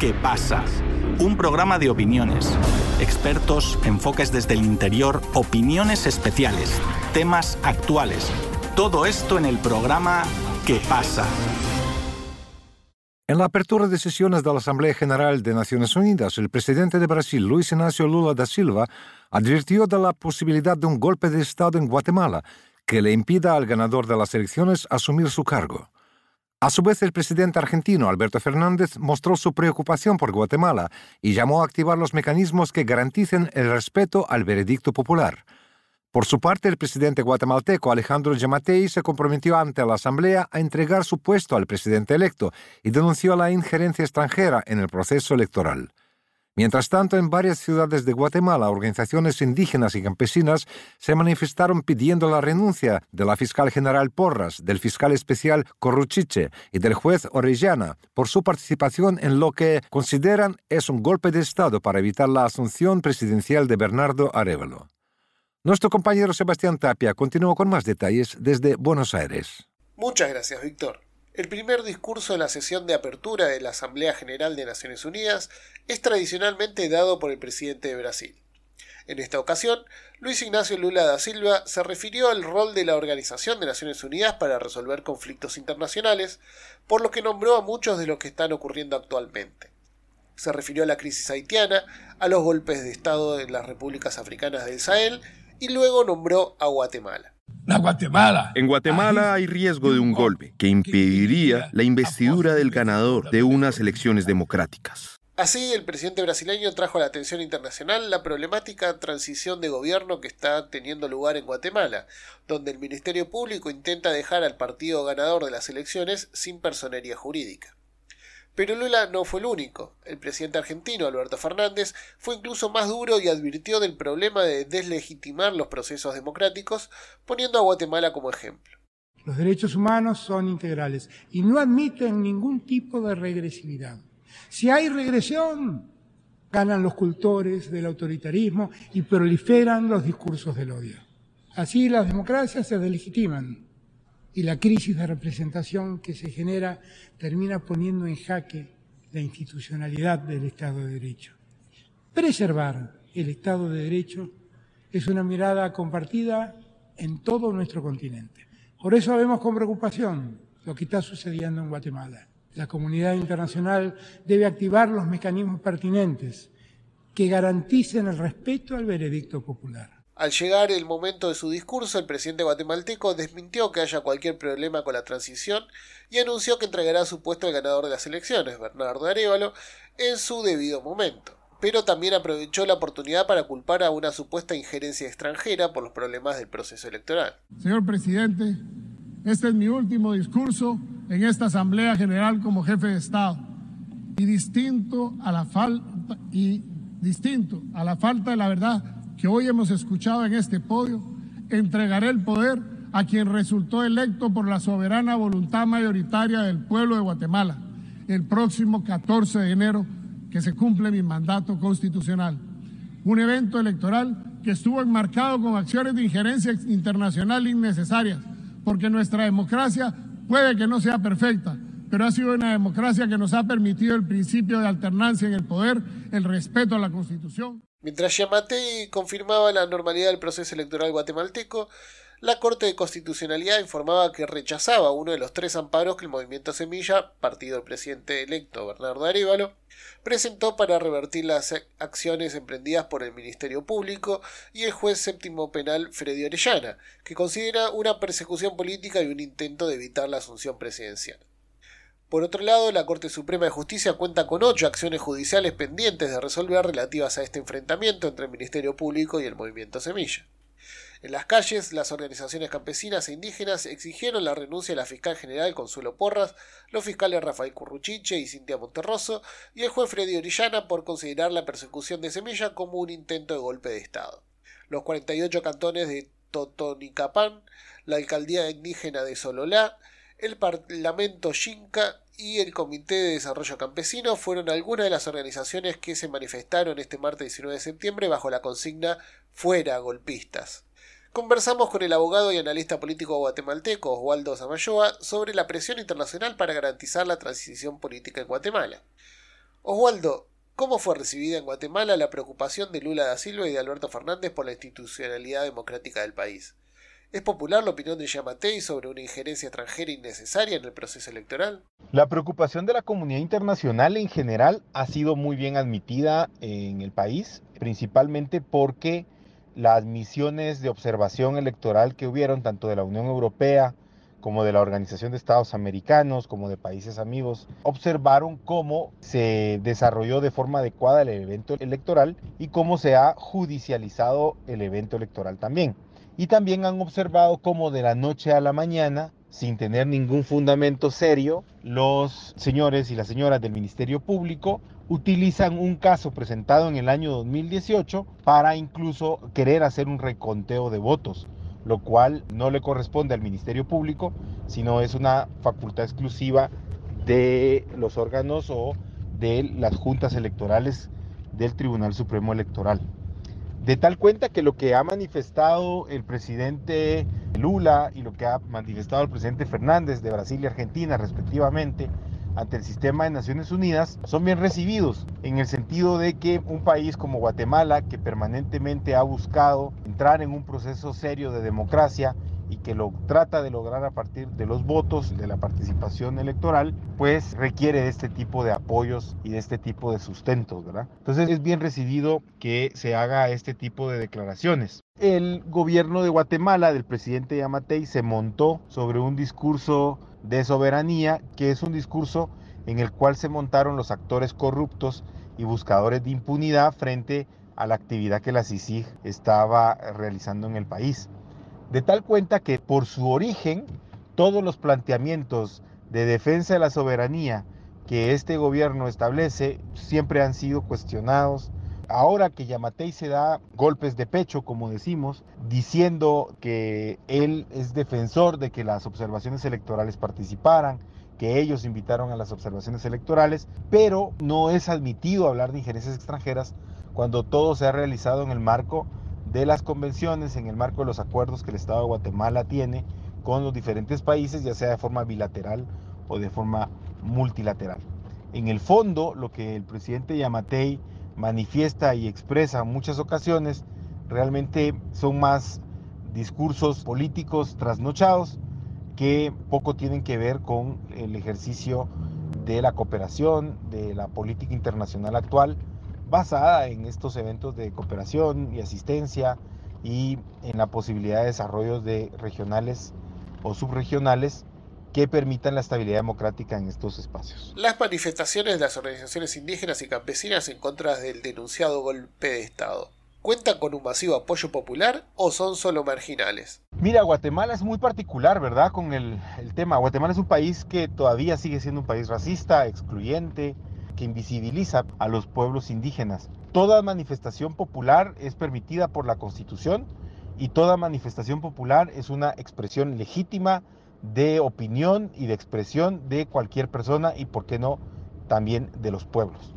¿Qué pasa? Un programa de opiniones, expertos, enfoques desde el interior, opiniones especiales, temas actuales. Todo esto en el programa ¿Qué pasa? En la apertura de sesiones de la Asamblea General de Naciones Unidas, el presidente de Brasil, Luis Ignacio Lula da Silva, advirtió de la posibilidad de un golpe de Estado en Guatemala que le impida al ganador de las elecciones asumir su cargo. A su vez, el presidente argentino Alberto Fernández mostró su preocupación por Guatemala y llamó a activar los mecanismos que garanticen el respeto al veredicto popular. Por su parte, el presidente guatemalteco Alejandro Yamatei se comprometió ante la Asamblea a entregar su puesto al presidente electo y denunció la injerencia extranjera en el proceso electoral. Mientras tanto, en varias ciudades de Guatemala, organizaciones indígenas y campesinas se manifestaron pidiendo la renuncia de la fiscal general Porras, del fiscal especial Corruchiche y del juez Orellana por su participación en lo que consideran es un golpe de Estado para evitar la asunción presidencial de Bernardo Arevalo. Nuestro compañero Sebastián Tapia continuó con más detalles desde Buenos Aires. Muchas gracias, Víctor. El primer discurso de la sesión de apertura de la Asamblea General de Naciones Unidas es tradicionalmente dado por el presidente de Brasil. En esta ocasión, Luis Ignacio Lula da Silva se refirió al rol de la Organización de Naciones Unidas para resolver conflictos internacionales, por lo que nombró a muchos de los que están ocurriendo actualmente. Se refirió a la crisis haitiana, a los golpes de Estado en las repúblicas africanas del Sahel y luego nombró a Guatemala. Guatemala. En Guatemala hay riesgo de un golpe que impediría la investidura del ganador de unas elecciones democráticas. Así, el presidente brasileño trajo a la atención internacional la problemática transición de gobierno que está teniendo lugar en Guatemala, donde el Ministerio Público intenta dejar al partido ganador de las elecciones sin personería jurídica. Pero Lula no fue el único. El presidente argentino, Alberto Fernández, fue incluso más duro y advirtió del problema de deslegitimar los procesos democráticos, poniendo a Guatemala como ejemplo. Los derechos humanos son integrales y no admiten ningún tipo de regresividad. Si hay regresión, ganan los cultores del autoritarismo y proliferan los discursos del odio. Así las democracias se delegitiman y la crisis de representación que se genera termina poniendo en jaque la institucionalidad del Estado de Derecho. Preservar el Estado de Derecho es una mirada compartida en todo nuestro continente. Por eso vemos con preocupación lo que está sucediendo en Guatemala. La comunidad internacional debe activar los mecanismos pertinentes que garanticen el respeto al veredicto popular. Al llegar el momento de su discurso, el presidente guatemalteco desmintió que haya cualquier problema con la transición y anunció que entregará su puesto al ganador de las elecciones, Bernardo Arevalo, en su debido momento. Pero también aprovechó la oportunidad para culpar a una supuesta injerencia extranjera por los problemas del proceso electoral. Señor presidente, este es mi último discurso en esta Asamblea General como jefe de Estado y distinto a la falta y distinto a la falta de la verdad que hoy hemos escuchado en este podio, entregaré el poder a quien resultó electo por la soberana voluntad mayoritaria del pueblo de Guatemala el próximo 14 de enero, que se cumple mi mandato constitucional. Un evento electoral que estuvo enmarcado con acciones de injerencia internacional innecesarias, porque nuestra democracia puede que no sea perfecta, pero ha sido una democracia que nos ha permitido el principio de alternancia en el poder, el respeto a la Constitución. Mientras Yamatei confirmaba la normalidad del proceso electoral guatemalteco, la Corte de Constitucionalidad informaba que rechazaba uno de los tres amparos que el movimiento Semilla, partido del presidente electo Bernardo Arevalo, presentó para revertir las acciones emprendidas por el Ministerio Público y el juez séptimo penal Freddy Orellana, que considera una persecución política y un intento de evitar la asunción presidencial. Por otro lado, la Corte Suprema de Justicia cuenta con ocho acciones judiciales pendientes de resolver relativas a este enfrentamiento entre el Ministerio Público y el movimiento Semilla. En las calles, las organizaciones campesinas e indígenas exigieron la renuncia de la fiscal general Consuelo Porras, los fiscales Rafael Curruchiche y Cintia Monterroso y el juez Freddy Orillana por considerar la persecución de Semilla como un intento de golpe de Estado. Los 48 cantones de Totonicapán, la alcaldía indígena de Sololá, el Parlamento Xinca y el Comité de Desarrollo Campesino fueron algunas de las organizaciones que se manifestaron este martes 19 de septiembre bajo la consigna Fuera golpistas. Conversamos con el abogado y analista político guatemalteco Oswaldo Zamayoa sobre la presión internacional para garantizar la transición política en Guatemala. Oswaldo, ¿cómo fue recibida en Guatemala la preocupación de Lula da Silva y de Alberto Fernández por la institucionalidad democrática del país? ¿Es popular la opinión de Yamatei sobre una injerencia extranjera innecesaria en el proceso electoral? La preocupación de la comunidad internacional en general ha sido muy bien admitida en el país, principalmente porque las misiones de observación electoral que hubieron, tanto de la Unión Europea como de la Organización de Estados Americanos, como de países amigos, observaron cómo se desarrolló de forma adecuada el evento electoral y cómo se ha judicializado el evento electoral también. Y también han observado cómo de la noche a la mañana, sin tener ningún fundamento serio, los señores y las señoras del Ministerio Público utilizan un caso presentado en el año 2018 para incluso querer hacer un reconteo de votos, lo cual no le corresponde al Ministerio Público, sino es una facultad exclusiva de los órganos o de las juntas electorales del Tribunal Supremo Electoral. De tal cuenta que lo que ha manifestado el presidente Lula y lo que ha manifestado el presidente Fernández de Brasil y Argentina respectivamente ante el sistema de Naciones Unidas son bien recibidos en el sentido de que un país como Guatemala que permanentemente ha buscado entrar en un proceso serio de democracia y que lo trata de lograr a partir de los votos, de la participación electoral, pues requiere de este tipo de apoyos y de este tipo de sustentos, ¿verdad? Entonces es bien recibido que se haga este tipo de declaraciones. El gobierno de Guatemala, del presidente Yamatei, se montó sobre un discurso de soberanía, que es un discurso en el cual se montaron los actores corruptos y buscadores de impunidad frente a la actividad que la CICIG estaba realizando en el país. De tal cuenta que por su origen, todos los planteamientos de defensa de la soberanía que este gobierno establece siempre han sido cuestionados. Ahora que Yamatei se da golpes de pecho, como decimos, diciendo que él es defensor de que las observaciones electorales participaran, que ellos invitaron a las observaciones electorales, pero no es admitido hablar de injerencias extranjeras cuando todo se ha realizado en el marco de las convenciones en el marco de los acuerdos que el Estado de Guatemala tiene con los diferentes países, ya sea de forma bilateral o de forma multilateral. En el fondo, lo que el presidente Yamatei manifiesta y expresa en muchas ocasiones realmente son más discursos políticos trasnochados que poco tienen que ver con el ejercicio de la cooperación, de la política internacional actual basada en estos eventos de cooperación y asistencia y en la posibilidad de desarrollos de regionales o subregionales que permitan la estabilidad democrática en estos espacios. Las manifestaciones de las organizaciones indígenas y campesinas en contra del denunciado golpe de Estado. ¿Cuentan con un masivo apoyo popular o son solo marginales? Mira, Guatemala es muy particular, ¿verdad? Con el, el tema. Guatemala es un país que todavía sigue siendo un país racista, excluyente, que invisibiliza a los pueblos indígenas. Toda manifestación popular es permitida por la Constitución y toda manifestación popular es una expresión legítima de opinión y de expresión de cualquier persona y, por qué no, también de los pueblos.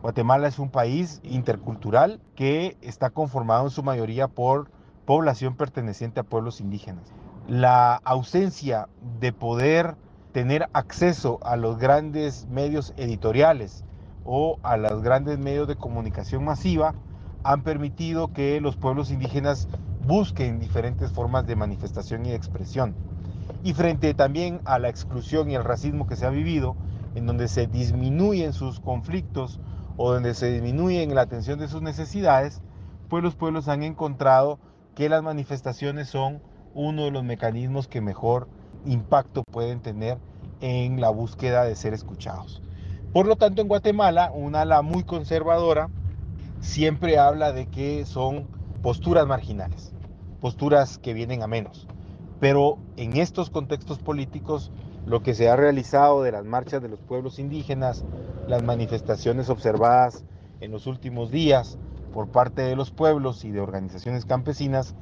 Guatemala es un país intercultural que está conformado en su mayoría por población perteneciente a pueblos indígenas. La ausencia de poder tener acceso a los grandes medios editoriales o a los grandes medios de comunicación masiva han permitido que los pueblos indígenas busquen diferentes formas de manifestación y expresión. Y frente también a la exclusión y el racismo que se ha vivido, en donde se disminuyen sus conflictos o donde se disminuyen la atención de sus necesidades, pues los pueblos han encontrado que las manifestaciones son uno de los mecanismos que mejor impacto pueden tener en la búsqueda de ser escuchados. Por lo tanto, en Guatemala, una ala muy conservadora siempre habla de que son posturas marginales, posturas que vienen a menos. Pero en estos contextos políticos, lo que se ha realizado de las marchas de los pueblos indígenas, las manifestaciones observadas en los últimos días por parte de los pueblos y de organizaciones campesinas,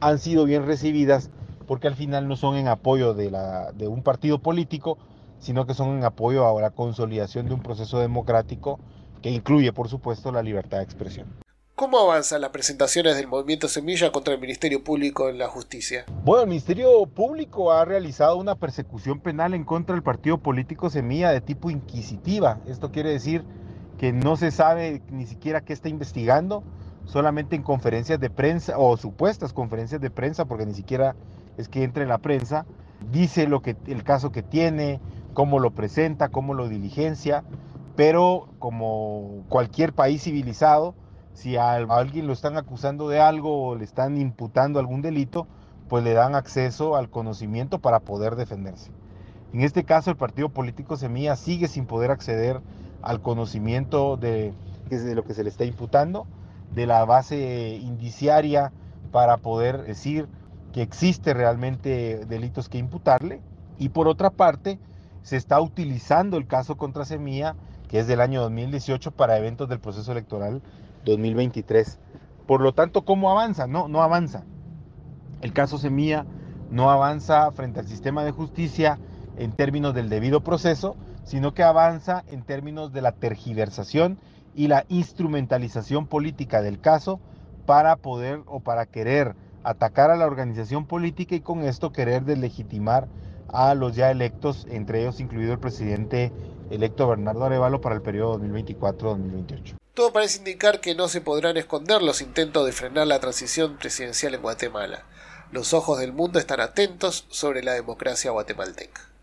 han sido bien recibidas porque al final no son en apoyo de, la, de un partido político, sino que son en apoyo a la consolidación de un proceso democrático que incluye, por supuesto, la libertad de expresión. ¿Cómo avanzan las presentaciones del movimiento Semilla contra el Ministerio Público en la justicia? Bueno, el Ministerio Público ha realizado una persecución penal en contra del partido político Semilla de tipo inquisitiva. Esto quiere decir que no se sabe ni siquiera qué está investigando, solamente en conferencias de prensa o supuestas conferencias de prensa, porque ni siquiera es que entre en la prensa, dice lo que el caso que tiene, cómo lo presenta, cómo lo diligencia, pero como cualquier país civilizado, si a alguien lo están acusando de algo o le están imputando algún delito, pues le dan acceso al conocimiento para poder defenderse. En este caso, el partido político Semilla sigue sin poder acceder al conocimiento de, de lo que se le está imputando, de la base indiciaria para poder decir que existe realmente delitos que imputarle. Y por otra parte, se está utilizando el caso contra Semilla, que es del año 2018, para eventos del proceso electoral 2023. Por lo tanto, ¿cómo avanza? No, no avanza. El caso Semilla no avanza frente al sistema de justicia en términos del debido proceso, sino que avanza en términos de la tergiversación y la instrumentalización política del caso para poder o para querer atacar a la organización política y con esto querer deslegitimar a los ya electos, entre ellos incluido el presidente electo Bernardo Arevalo para el periodo 2024-2028. Todo parece indicar que no se podrán esconder los intentos de frenar la transición presidencial en Guatemala. Los ojos del mundo están atentos sobre la democracia guatemalteca.